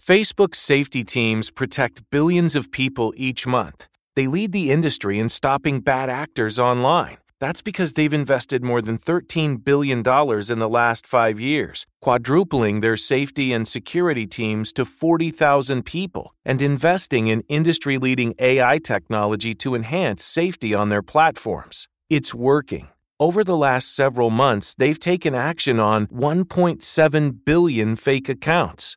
Facebook's safety teams protect billions of people each month. They lead the industry in stopping bad actors online. That's because they've invested more than $13 billion in the last five years, quadrupling their safety and security teams to 40,000 people, and investing in industry leading AI technology to enhance safety on their platforms. It's working. Over the last several months, they've taken action on 1.7 billion fake accounts.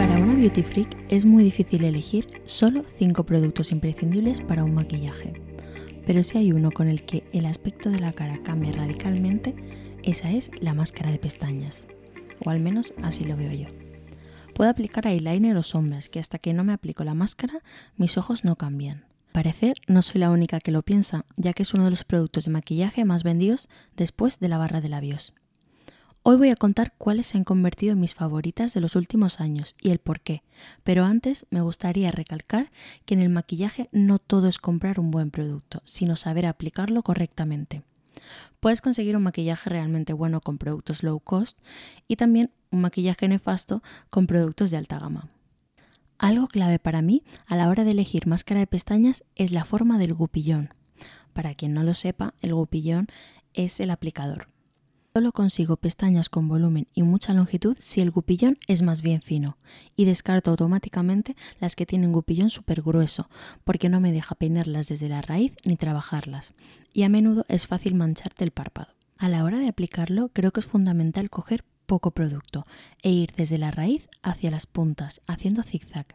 Para una beauty freak es muy difícil elegir solo 5 productos imprescindibles para un maquillaje. Pero si hay uno con el que el aspecto de la cara cambia radicalmente, esa es la máscara de pestañas. O al menos así lo veo yo. Puedo aplicar eyeliner o sombras, que hasta que no me aplico la máscara, mis ojos no cambian. Parecer no soy la única que lo piensa, ya que es uno de los productos de maquillaje más vendidos después de la barra de labios. Hoy voy a contar cuáles se han convertido en mis favoritas de los últimos años y el por qué, pero antes me gustaría recalcar que en el maquillaje no todo es comprar un buen producto, sino saber aplicarlo correctamente. Puedes conseguir un maquillaje realmente bueno con productos low cost y también un maquillaje nefasto con productos de alta gama. Algo clave para mí a la hora de elegir máscara de pestañas es la forma del gupillón. Para quien no lo sepa, el gupillón es el aplicador. Solo consigo pestañas con volumen y mucha longitud si el gupillón es más bien fino y descarto automáticamente las que tienen gupillón súper grueso porque no me deja peinarlas desde la raíz ni trabajarlas y a menudo es fácil mancharte el párpado. A la hora de aplicarlo creo que es fundamental coger poco producto e ir desde la raíz hacia las puntas haciendo zigzag.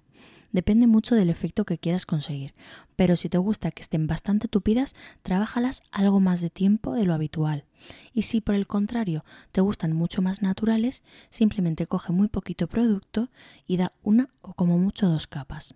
Depende mucho del efecto que quieras conseguir, pero si te gusta que estén bastante tupidas, trabájalas algo más de tiempo de lo habitual. Y si por el contrario te gustan mucho más naturales, simplemente coge muy poquito producto y da una o como mucho dos capas.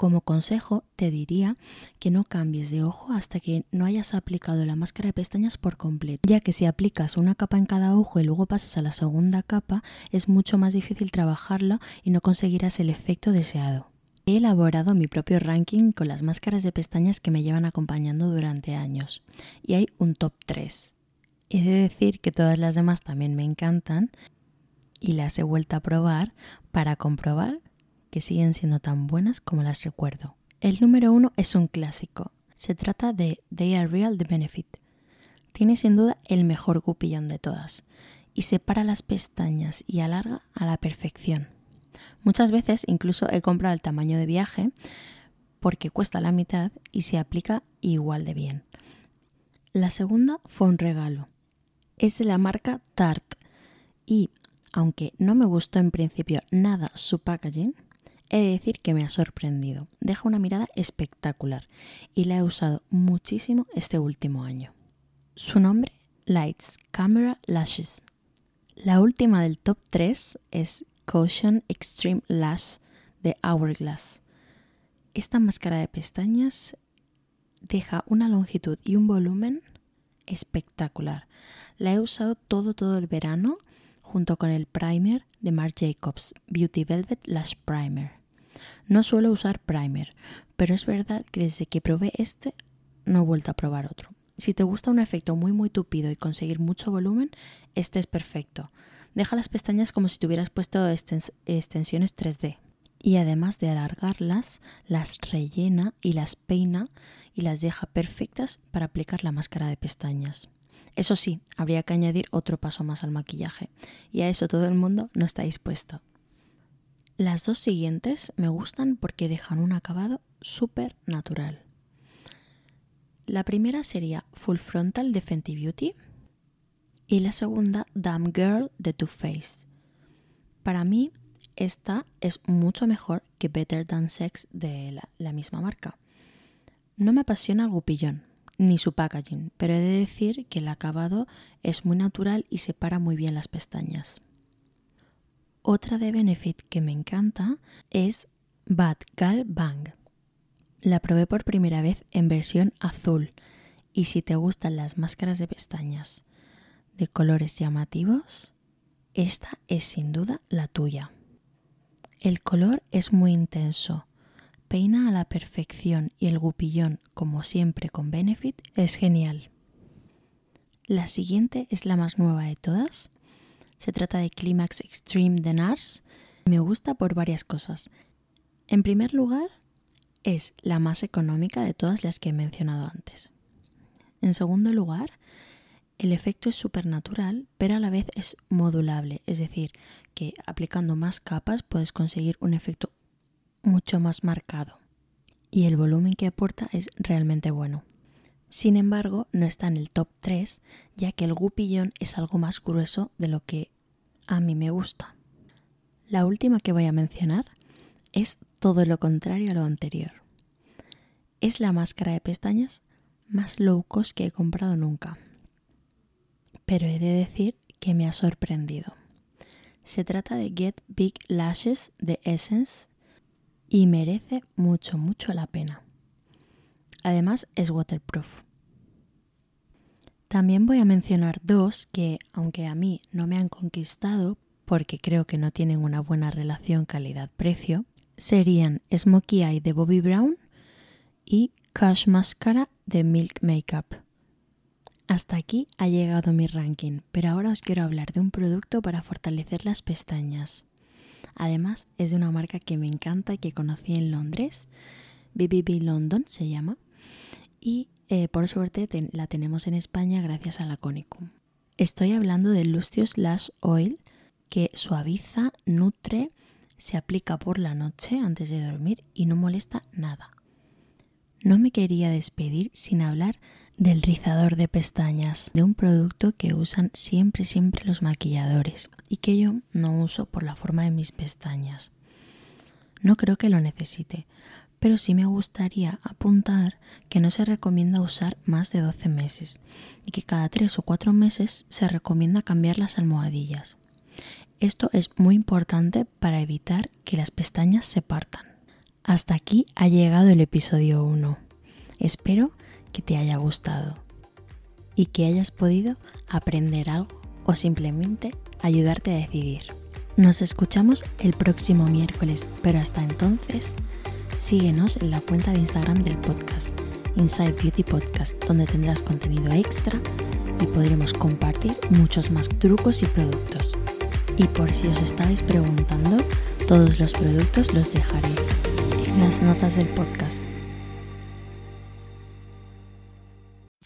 Como consejo te diría que no cambies de ojo hasta que no hayas aplicado la máscara de pestañas por completo, ya que si aplicas una capa en cada ojo y luego pasas a la segunda capa, es mucho más difícil trabajarla y no conseguirás el efecto deseado. He elaborado mi propio ranking con las máscaras de pestañas que me llevan acompañando durante años y hay un top 3. He de decir que todas las demás también me encantan y las he vuelto a probar para comprobar que siguen siendo tan buenas como las recuerdo. El número 1 es un clásico. Se trata de They Are Real The Benefit. Tiene sin duda el mejor gupillón de todas y separa las pestañas y alarga a la perfección. Muchas veces incluso he comprado el tamaño de viaje porque cuesta la mitad y se aplica igual de bien. La segunda fue un regalo. Es de la marca Tarte y, aunque no me gustó en principio nada su packaging, he de decir que me ha sorprendido. Deja una mirada espectacular y la he usado muchísimo este último año. Su nombre, Lights Camera Lashes. La última del top 3 es Caution Extreme Lash de Hourglass. Esta máscara de pestañas deja una longitud y un volumen espectacular. La he usado todo todo el verano junto con el primer de Marc Jacobs, Beauty Velvet Lash Primer. No suelo usar primer, pero es verdad que desde que probé este no he vuelto a probar otro. Si te gusta un efecto muy muy tupido y conseguir mucho volumen, este es perfecto. Deja las pestañas como si tuvieras puesto extensiones 3D. Y además de alargarlas, las rellena y las peina y las deja perfectas para aplicar la máscara de pestañas. Eso sí, habría que añadir otro paso más al maquillaje, y a eso todo el mundo no está dispuesto. Las dos siguientes me gustan porque dejan un acabado súper natural. La primera sería Full Frontal de Fenty Beauty y la segunda Damn Girl de Too Faced. Para mí, esta es mucho mejor que Better Than Sex de la, misma marca. No me apasiona el gupillón, ni su packaging, pero he de decir que el acabado es muy natural y separa muy bien las pestañas. Otra de Benefit que me encanta es Bad Gal Bang. La probé por primera vez en versión azul y si te gustan las máscaras de pestañas de colores llamativos, esta es sin duda la tuya. El color es muy intenso, peina a la perfección y el gupillón, como siempre con Benefit, es genial. La siguiente es la más nueva de todas. Se trata de Climax Extreme de NARS. Me gusta por varias cosas. En primer lugar, es la más económica de todas las que he mencionado antes. En segundo lugar, el efecto es supernatural, pero a la vez es modulable, es decir, que aplicando más capas puedes conseguir un efecto mucho más marcado. Y el volumen que aporta es realmente bueno. Sin embargo, no está en el top 3, ya que el gupillón es algo más grueso de lo que a mí me gusta. La última que voy a mencionar es todo lo contrario a lo anterior. Es la máscara de pestañas más low cost que he comprado nunca pero he de decir que me ha sorprendido. Se trata de Get Big Lashes de Essence y merece mucho, mucho la pena. Además es waterproof. También voy a mencionar dos que, aunque a mí no me han conquistado porque creo que no tienen una buena relación calidad-precio, serían Smokey Eye de Bobby Brown y Cash Mascara de Milk Makeup. Hasta aquí ha llegado mi ranking, pero ahora os quiero hablar de un producto para fortalecer las pestañas. Además, es de una marca que me encanta y que conocí en Londres, BBB London se llama, y eh, por suerte la tenemos en España gracias a la Conicum. Estoy hablando del Lustius Lash Oil que suaviza, nutre, se aplica por la noche antes de dormir y no molesta nada. No me quería despedir sin hablar del rizador de pestañas, de un producto que usan siempre, siempre los maquilladores y que yo no uso por la forma de mis pestañas. No creo que lo necesite, pero sí me gustaría apuntar que no se recomienda usar más de 12 meses y que cada 3 o 4 meses se recomienda cambiar las almohadillas. Esto es muy importante para evitar que las pestañas se partan. Hasta aquí ha llegado el episodio 1. Espero que te haya gustado y que hayas podido aprender algo o simplemente ayudarte a decidir. Nos escuchamos el próximo miércoles, pero hasta entonces síguenos en la cuenta de Instagram del podcast, Inside Beauty Podcast, donde tendrás contenido extra y podremos compartir muchos más trucos y productos. Y por si os estáis preguntando, todos los productos los dejaré en las notas del podcast.